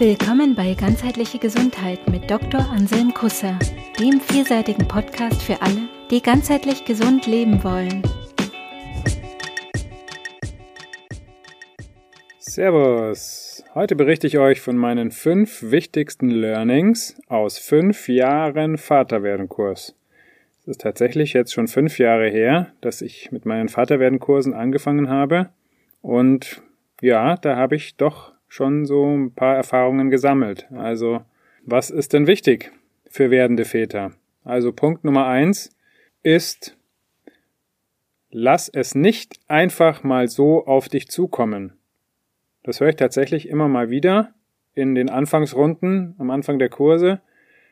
Willkommen bei Ganzheitliche Gesundheit mit Dr. Anselm Kusser, dem vielseitigen Podcast für alle, die ganzheitlich gesund leben wollen. Servus! Heute berichte ich euch von meinen fünf wichtigsten Learnings aus fünf Jahren Vaterwerden-Kurs. Es ist tatsächlich jetzt schon fünf Jahre her, dass ich mit meinen Vaterwerden-Kursen angefangen habe. Und ja, da habe ich doch schon so ein paar Erfahrungen gesammelt. Also, was ist denn wichtig für werdende Väter? Also Punkt Nummer eins ist, lass es nicht einfach mal so auf dich zukommen. Das höre ich tatsächlich immer mal wieder in den Anfangsrunden, am Anfang der Kurse.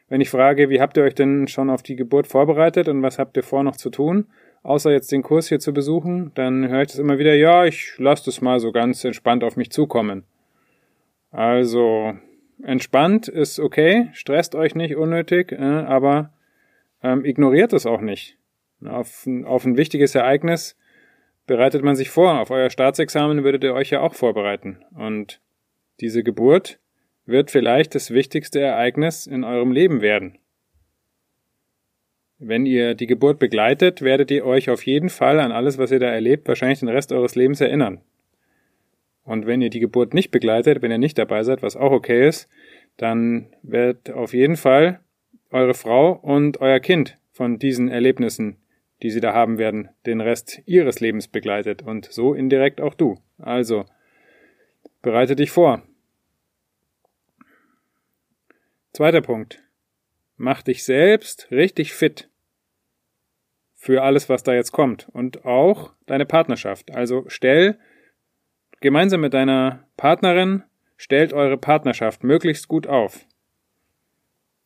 Wenn ich frage, wie habt ihr euch denn schon auf die Geburt vorbereitet und was habt ihr vor noch zu tun, außer jetzt den Kurs hier zu besuchen, dann höre ich das immer wieder, ja, ich lasse das mal so ganz entspannt auf mich zukommen. Also entspannt ist okay, stresst euch nicht unnötig, äh, aber ähm, ignoriert es auch nicht. Auf, auf ein wichtiges Ereignis bereitet man sich vor. Auf euer Staatsexamen würdet ihr euch ja auch vorbereiten. Und diese Geburt wird vielleicht das wichtigste Ereignis in eurem Leben werden. Wenn ihr die Geburt begleitet, werdet ihr euch auf jeden Fall an alles, was ihr da erlebt, wahrscheinlich den Rest eures Lebens erinnern. Und wenn ihr die Geburt nicht begleitet, wenn ihr nicht dabei seid, was auch okay ist, dann wird auf jeden Fall eure Frau und euer Kind von diesen Erlebnissen, die sie da haben werden, den Rest ihres Lebens begleitet und so indirekt auch du. Also, bereite dich vor. Zweiter Punkt. Mach dich selbst richtig fit für alles, was da jetzt kommt und auch deine Partnerschaft. Also stell Gemeinsam mit deiner Partnerin stellt eure Partnerschaft möglichst gut auf.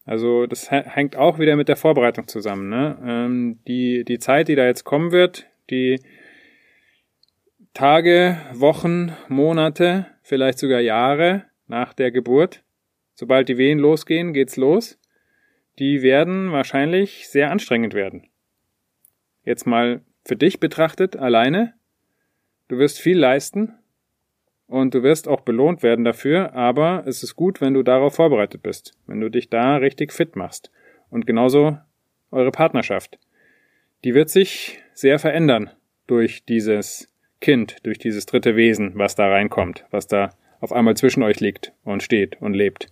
Also das hängt auch wieder mit der Vorbereitung zusammen. Ne? Ähm, die, die Zeit, die da jetzt kommen wird, die Tage, Wochen, Monate, vielleicht sogar Jahre nach der Geburt, sobald die Wehen losgehen, geht's los, die werden wahrscheinlich sehr anstrengend werden. Jetzt mal für dich betrachtet, alleine. Du wirst viel leisten, und du wirst auch belohnt werden dafür, aber es ist gut, wenn du darauf vorbereitet bist, wenn du dich da richtig fit machst. Und genauso eure Partnerschaft. Die wird sich sehr verändern durch dieses Kind, durch dieses dritte Wesen, was da reinkommt, was da auf einmal zwischen euch liegt und steht und lebt.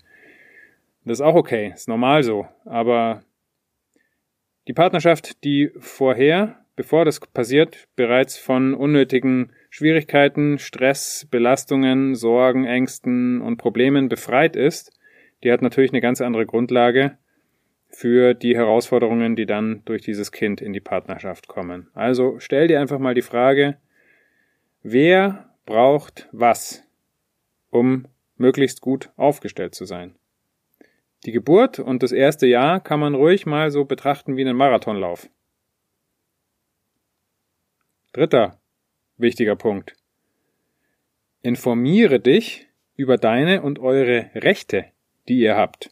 Das ist auch okay, ist normal so, aber die Partnerschaft, die vorher, bevor das passiert, bereits von unnötigen Schwierigkeiten, Stress, Belastungen, Sorgen, Ängsten und Problemen befreit ist, die hat natürlich eine ganz andere Grundlage für die Herausforderungen, die dann durch dieses Kind in die Partnerschaft kommen. Also stell dir einfach mal die Frage, wer braucht was, um möglichst gut aufgestellt zu sein? Die Geburt und das erste Jahr kann man ruhig mal so betrachten wie einen Marathonlauf. Dritter Wichtiger Punkt. Informiere dich über deine und eure Rechte, die ihr habt.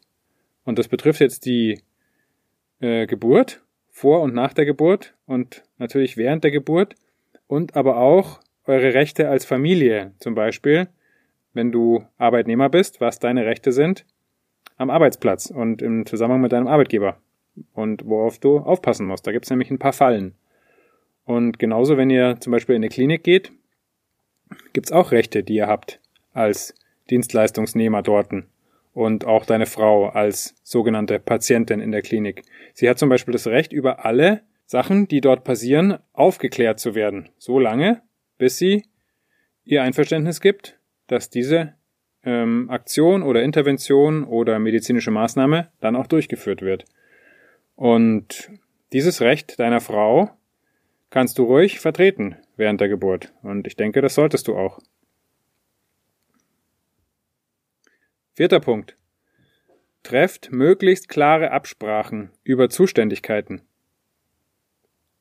Und das betrifft jetzt die äh, Geburt, vor und nach der Geburt und natürlich während der Geburt und aber auch eure Rechte als Familie, zum Beispiel, wenn du Arbeitnehmer bist, was deine Rechte sind am Arbeitsplatz und im Zusammenhang mit deinem Arbeitgeber und worauf du aufpassen musst. Da gibt es nämlich ein paar Fallen. Und genauso, wenn ihr zum Beispiel in eine Klinik geht, gibt's auch Rechte, die ihr habt als Dienstleistungsnehmer dorten und auch deine Frau als sogenannte Patientin in der Klinik. Sie hat zum Beispiel das Recht, über alle Sachen, die dort passieren, aufgeklärt zu werden, so lange, bis sie ihr Einverständnis gibt, dass diese ähm, Aktion oder Intervention oder medizinische Maßnahme dann auch durchgeführt wird. Und dieses Recht deiner Frau kannst du ruhig vertreten während der Geburt. Und ich denke, das solltest du auch. Vierter Punkt. Trefft möglichst klare Absprachen über Zuständigkeiten.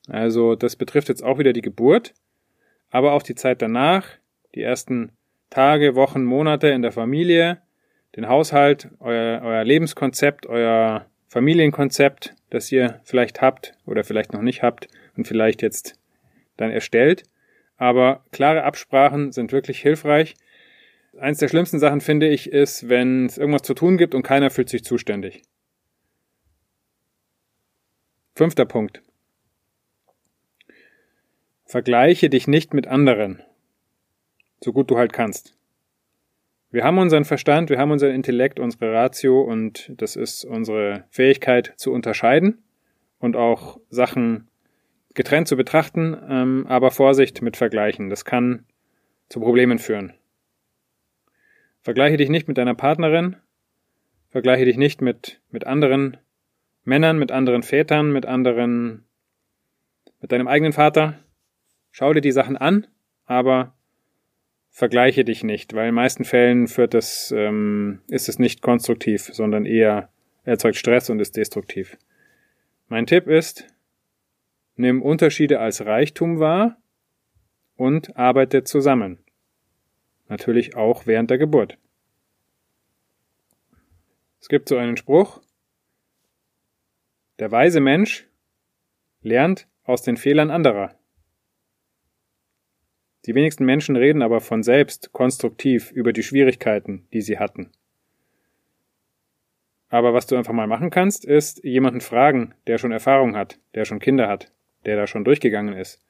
Also das betrifft jetzt auch wieder die Geburt, aber auch die Zeit danach, die ersten Tage, Wochen, Monate in der Familie, den Haushalt, euer, euer Lebenskonzept, euer Familienkonzept, das ihr vielleicht habt oder vielleicht noch nicht habt, und vielleicht jetzt dann erstellt. Aber klare Absprachen sind wirklich hilfreich. Eins der schlimmsten Sachen finde ich ist, wenn es irgendwas zu tun gibt und keiner fühlt sich zuständig. Fünfter Punkt. Vergleiche dich nicht mit anderen, so gut du halt kannst. Wir haben unseren Verstand, wir haben unseren Intellekt, unsere Ratio und das ist unsere Fähigkeit zu unterscheiden und auch Sachen getrennt zu betrachten, ähm, aber Vorsicht mit Vergleichen. Das kann zu Problemen führen. Vergleiche dich nicht mit deiner Partnerin, vergleiche dich nicht mit, mit anderen Männern, mit anderen Vätern, mit anderen, mit deinem eigenen Vater. Schau dir die Sachen an, aber vergleiche dich nicht, weil in meisten Fällen führt es, ähm, ist es nicht konstruktiv, sondern eher erzeugt Stress und ist destruktiv. Mein Tipp ist, nimm Unterschiede als Reichtum wahr und arbeite zusammen. Natürlich auch während der Geburt. Es gibt so einen Spruch, der weise Mensch lernt aus den Fehlern anderer. Die wenigsten Menschen reden aber von selbst konstruktiv über die Schwierigkeiten, die sie hatten. Aber was du einfach mal machen kannst, ist jemanden fragen, der schon Erfahrung hat, der schon Kinder hat, der da schon durchgegangen ist.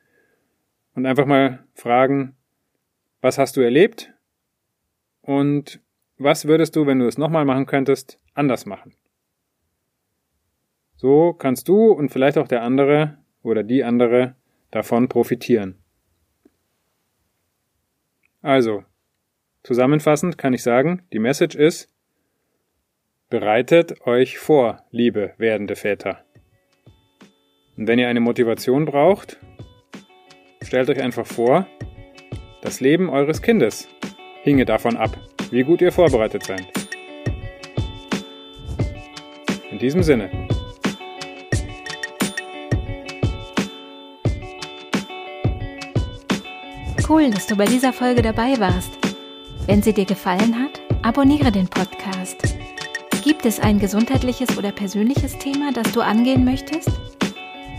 Und einfach mal fragen, was hast du erlebt? Und was würdest du, wenn du es nochmal machen könntest, anders machen? So kannst du und vielleicht auch der andere oder die andere davon profitieren. Also, zusammenfassend kann ich sagen, die Message ist, bereitet euch vor, liebe werdende Väter. Und wenn ihr eine Motivation braucht, stellt euch einfach vor, das Leben eures Kindes hinge davon ab, wie gut ihr vorbereitet seid. In diesem Sinne. Cool, dass du bei dieser Folge dabei warst. Wenn sie dir gefallen hat, abonniere den Podcast. Gibt es ein gesundheitliches oder persönliches Thema, das du angehen möchtest?